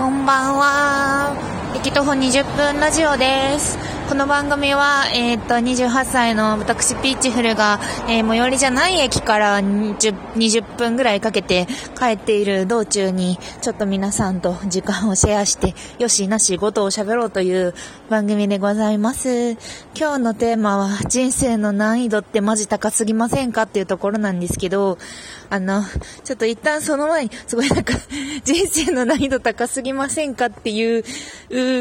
こんばんは。駅徒歩20分ラジオです。この番組は、えっ、と、28歳の私、ピーチフルが、えー最寄りじゃない駅から20 20分ぐらいかけて帰っている道中に、ちょっと皆さんと時間をシェアして、よしなしごとを喋ろうという番組でございます。今日のテーマは、人生の難易度ってマジ高すぎませんかっていうところなんですけど、あの、ちょっと一旦その前に、すごいなんか、人生の難易度高すぎませんかっていう、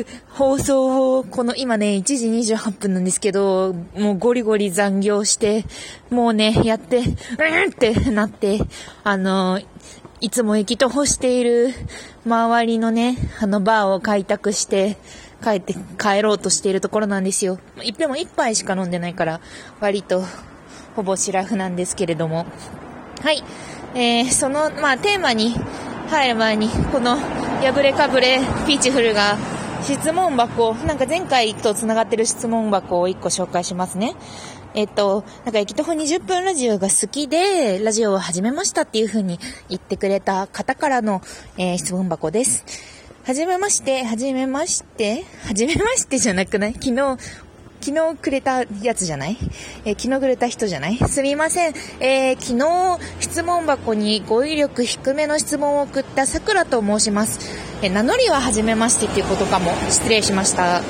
う放送を、この今ね、1時時28分なんですけど、もうゴリゴリ残業して、もうね、やって、うんってなって、あの、いつも駅と干している周りのね、あのバーを開拓して、帰って、帰ろうとしているところなんですよ。でも一杯しか飲んでないから、割と、ほぼシラフなんですけれども。はい。えー、その、まあ、テーマに入る前に、この、破れかぶれ、ピーチフルが、質問箱、なんか前回と繋がってる質問箱を1個紹介しますね。えっと、なんか、駅徒歩20分ラジオが好きで、ラジオを始めましたっていう風に言ってくれた方からの、えー質問箱です。はじめまして、はじめまして、はじめましてじゃなくない？昨日、昨日くれたやつじゃない？えー昨日くれた人じゃない？すみません。えー昨日質問箱に語彙力低めの質問を送ったさくらと申します。え名乗りは初めましてっていうことかも。失礼しました。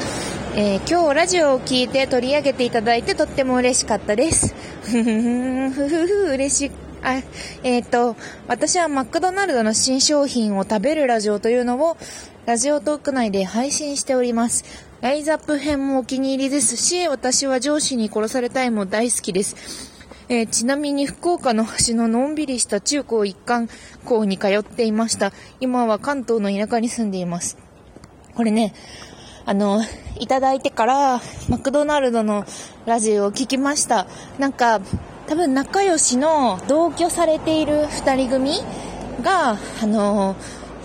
えー今日ラジオを聞いて取り上げていただいてとっても嬉しかったです。ふふふふふふ嬉しい。あ、えっ、と、私はマクドナルドの新商品を食べるラジオというのを、ラジオトーク内で配信しております。ライズアップ編もお気に入りですし、私は上司に殺されたいも大好きです。えーちなみに福岡の端ののんびりした中高一貫校に通っていました。今は関東の田舎に住んでいます。これね、あの、いただいてから、マクドナルドのラジオを聞きました。なんか、多分仲良しの同居されている二人組が、あの、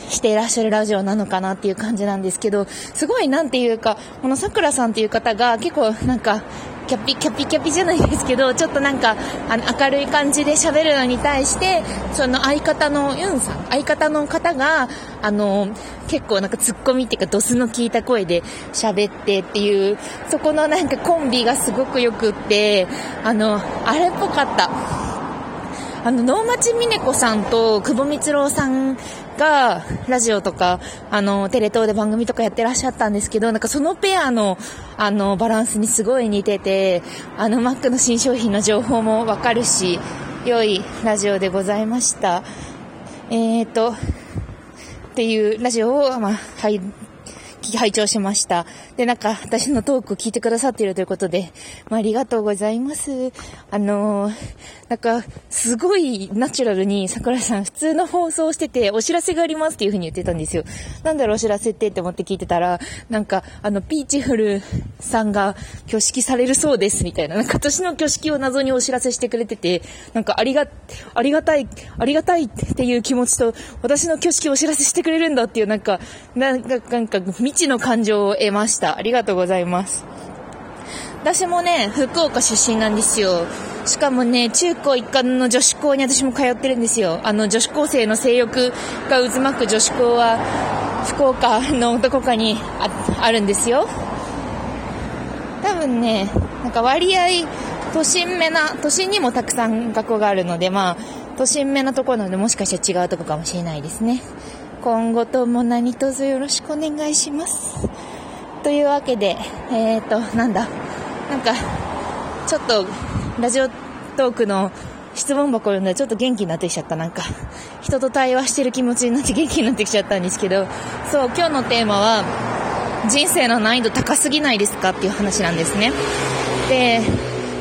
していらっしゃるラジオなのかなっていう感じなんですけど、すごいなんていうか、この桜さんっていう方が結構なんか、キャピキャピキャピじゃないですけど、ちょっとなんか、あの、明るい感じで喋るのに対して、その相方のユンさん、相方の方が、あの、結構なんかツッコミっていうかドスの効いた声で喋ってっていう、そこのなんかコンビがすごくよくって、あの、あれっぽかった。あの、能町みね子さんと久保光郎さんが、ラジオとか、あの、テレ東で番組とかやってらっしゃったんですけど、なんかそのペアの、あの、バランスにすごい似てて、あの、マックの新商品の情報もわかるし、良いラジオでございました。えーと、っていうラジオを、まあ、はい、拝聴しました。で、なんか、私のトークを聞いてくださっているということで、まあ、ありがとうございます。あのーなんか、すごいナチュラルに桜井さん普通の放送をしてて、お知らせがありますっていう風に言ってたんですよ。なんだろうお知らせってって思って聞いてたら、なんか、あの、ピーチフルさんが挙式されるそうですみたいな、なんか年の挙式を謎にお知らせしてくれてて、なんかありが、ありがたい、ありがたいっていう気持ちと、私の挙式をお知らせしてくれるんだっていう、なんか、なんか、なんか、未知の感情を得ました。ありがとうございます。私もね、福岡出身なんですよ。しかもね、中高一貫の女子校に私も通ってるんですよ。あの、女子高生の性欲が渦巻く女子校は、福岡のどこかにああるんですよ。多分ね、なんか割合、都心目な、都心にもたくさん学校があるので、まあ、都心目なところなので、もしかしたら違うとこかもしれないですね。今後とも何卒よろしくお願いします。というわけで、えーと、なんだ、なんか、ちょっと、ラジオトークの質問箱を読んだらちょっと元気になってきちゃった。なんか、人と対話してる気持ちになって元気になってきちゃったんですけど、そう、今日のテーマは、人生の難易度高すぎないですかっていう話なんですね。で、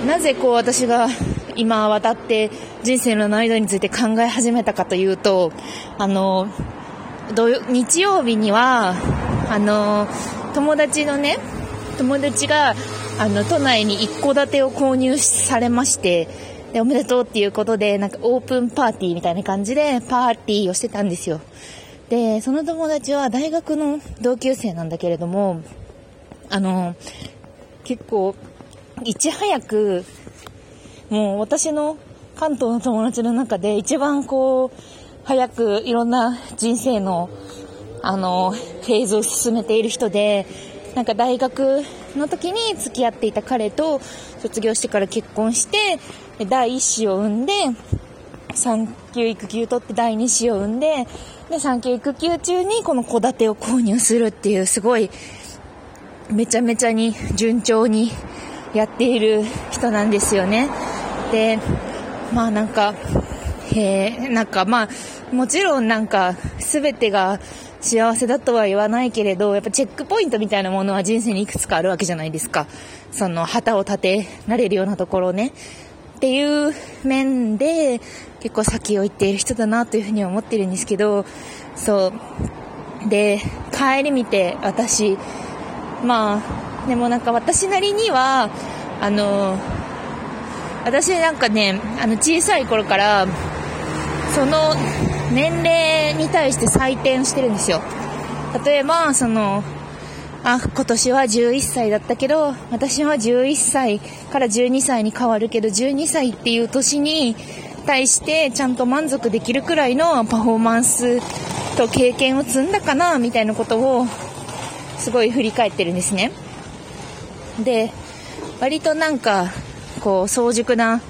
なぜこう私が今渡って人生の難易度について考え始めたかというと、あの、日曜日には、あの、友達のね、友達が、あの、都内に一戸建てを購入されまして、で、おめでとうっていうことで、なんかオープンパーティーみたいな感じで、パーティーをしてたんですよ。で、その友達は大学の同級生なんだけれども、あの、結構、いち早く、もう私の関東の友達の中で一番こう、早くいろんな人生のあの、フェーズを進めている人で、なんか大学の時に付き合っていた彼と卒業してから結婚して、第一子を産んで、産休育休取って第二子を産んで、で、産休育休中にこの戸建てを購入するっていうすごい、めちゃめちゃに順調にやっている人なんですよね。で、まあなんか、へえ、なんかまあ、もちろんなんか、すべてが幸せだとは言わないけれど、やっぱチェックポイントみたいなものは人生にいくつかあるわけじゃないですか。その旗を立てられるようなところね。っていう面で、結構先を行っている人だなというふうに思ってるんですけど、そう。で、帰り見て私、まあ、でもなんか私なりには、あの、私なんかね、あの小さい頃から、その年齢に対して採点してるんですよ。例えば、その、あ、今年は11歳だったけど、私は11歳から12歳に変わるけど、12歳っていう年に対してちゃんと満足できるくらいのパフォーマンスと経験を積んだかな、みたいなことを、すごい振り返ってるんですね。で、割となんか、こう、早熟な、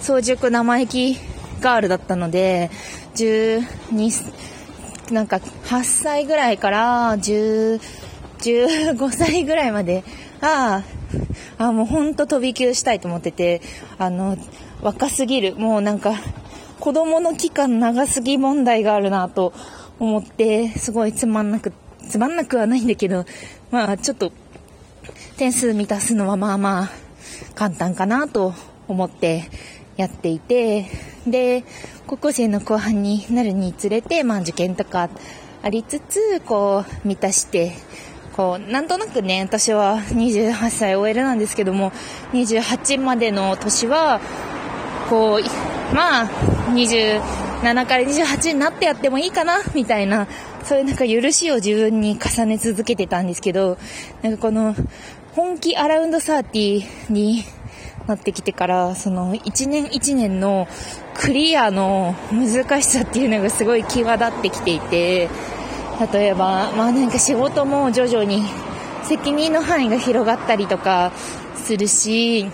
早熟生意気ガールだったので、12、なんか8歳ぐらいから10、15歳ぐらいまで、ああ、あもうほんと飛び級したいと思ってて、あの、若すぎる。もうなんか、子供の期間長すぎ問題があるなと思って、すごいつまんなく、つまんなくはないんだけど、まあちょっと、点数満たすのはまあまあ、簡単かなと思ってやっていて、で、高校生の後半になるにつれて、まあ受験とかありつつ、こう、満たして、こう、なんとなくね、私は28歳 OL なんですけども、28までの年は、こう、まあ、27から28になってやってもいいかな、みたいな、そういうなんか許しを自分に重ね続けてたんですけど、なんかこの、本気アラウンド30になってきてから、その1年1年のクリアの難しさっていうのがすごい際立ってきていて、例えば、まあなんか仕事も徐々に責任の範囲が広がったりとかするし、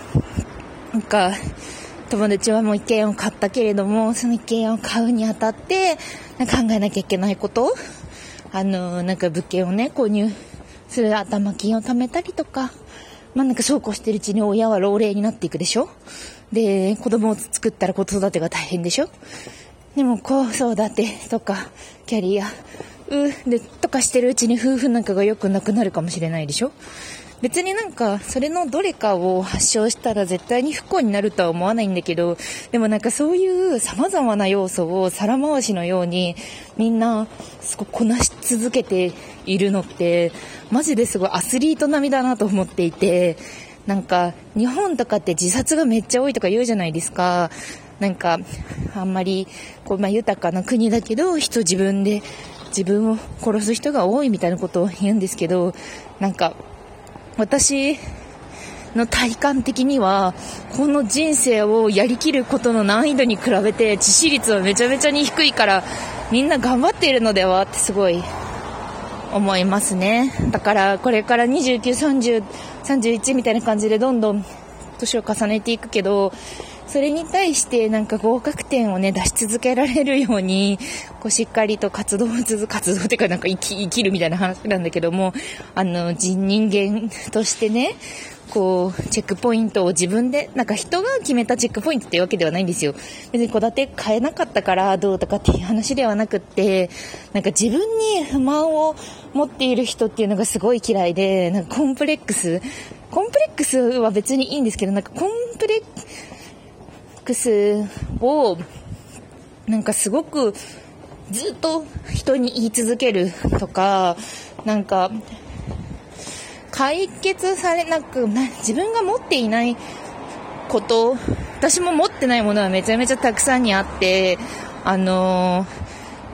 なんか、友達はもう一軒を買ったけれども、その一軒家を買うにあたって、考えなきゃいけないことあの、なんか物件をね、購入する頭金を貯めたりとか、まあなんかそうこうしてるうちに親は老齢になっていくでしょ？で、子供を作ったら子育てが大変でしょ？でも子育てとか、キャリア、う、で、とかしてるうちに夫婦仲が良くなくなるかもしれないでしょ？別になんか、それのどれかを発症したら絶対に不幸になるとは思わないんだけど、でもなんかそういう様々な要素を皿回しのようにみんなすごくこなし続けているのって、マジですごいアスリート並みだなと思っていて、なんか、日本とかって自殺がめっちゃ多いとか言うじゃないですか。なんか、あんまり、こう、まあ、豊かな国だけど、人自分で、自分を殺す人が多いみたいなことを言うんですけど、なんか、私の体感的には、この人生をやりきることの難易度に比べて、致死率はめちゃめちゃに低いから、みんな頑張っているのではってすごい思いますね。だからこれから29、30、31みたいな感じでどんどん年を重ねていくけど、それに対してなんか合格点をね、出し続けられるように、こうしっかりと活動を続、活動っていうかなんか生き、生きるみたいな話なんだけども、あの、人間としてね、こう、チェックポイントを自分で、なんか人が決めたチェックポイントっていうわけではないんですよ。別に戸建て買えなかったからどうとかっていう話ではなくって、なんか自分に不満を持っている人っていうのがすごい嫌いで、なんかコンプレックス、コンプレックスは別にいいんですけど、なんかコンプレックスを、なんかすごくずっと人に言い続けるとか、なんか、解決されなく、自分が持っていないこと、私も持ってないものはめちゃめちゃたくさんにあって、あの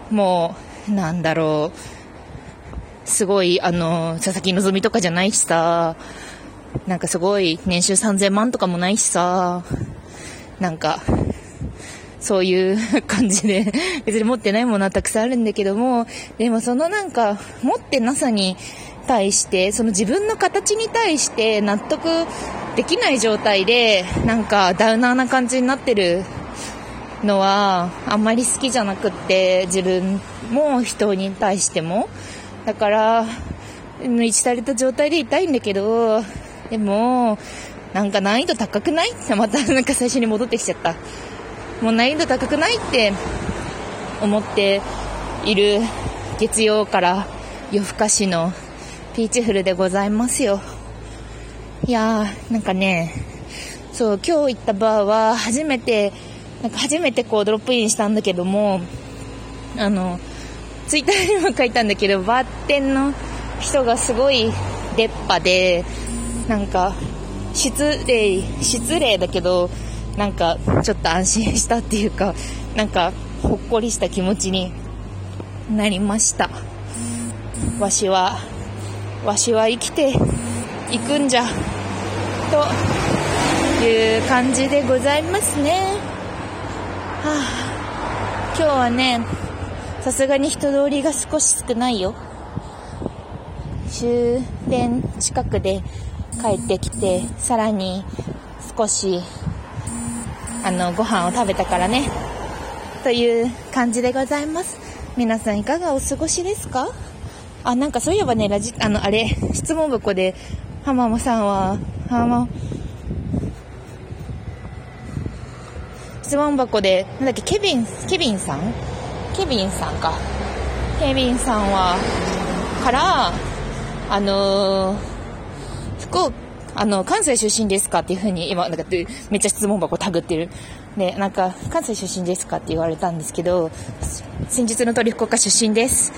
ー、もう、なんだろう、すごい、あのー、佐々木希とかじゃないしさ、なんかすごい、年収3000万とかもないしさ、なんか、そういう 感じで、別に持ってないものはたくさんあるんだけども、でもそのなんか、持ってなさに対して、その自分の形に対して納得できない状態で、なんかダウナーな感じになってるのは、あんまり好きじゃなくって、自分も人に対しても。だから、一たれた状態でいたいんだけど、でも、なんか難易度高くない？ってまたなんか最初に戻ってきちゃった。もう難易度高くないって思っている月曜から夜更かしのピーチフルでございますよ。いやー、なんかね、そう、今日行ったバーは初めて、なんか初めてこうドロップインしたんだけども、あの、ツイッターにも書いたんだけど、バーテンの人がすごい出っ歯で、なんか、失礼、失礼だけど、なんか、ちょっと安心したっていうか、なんか、ほっこりした気持ちになりました。わしは、わしは生きていくんじゃ、という感じでございますね。はあ、今日はね、さすがに人通りが少し少ないよ。終電近くで帰ってきて、さらに少し、あの、ご飯を食べたからね。という感じでございます。皆さんいかがお過ごしですか？あ、なんかそういえばね、ラジ、あの、あれ、質問箱で、浜間さんは、浜、質問箱で、なんだっけ、ケビン、ケビンさん？ケビンさんか。ケビンさんは、から、あのー、福岡、あの、関西出身ですかっていうふうに、今、なんか、めっちゃ質問箱タグってる。で、なんか、関西出身ですかって言われたんですけど、先日の通り福岡出身です。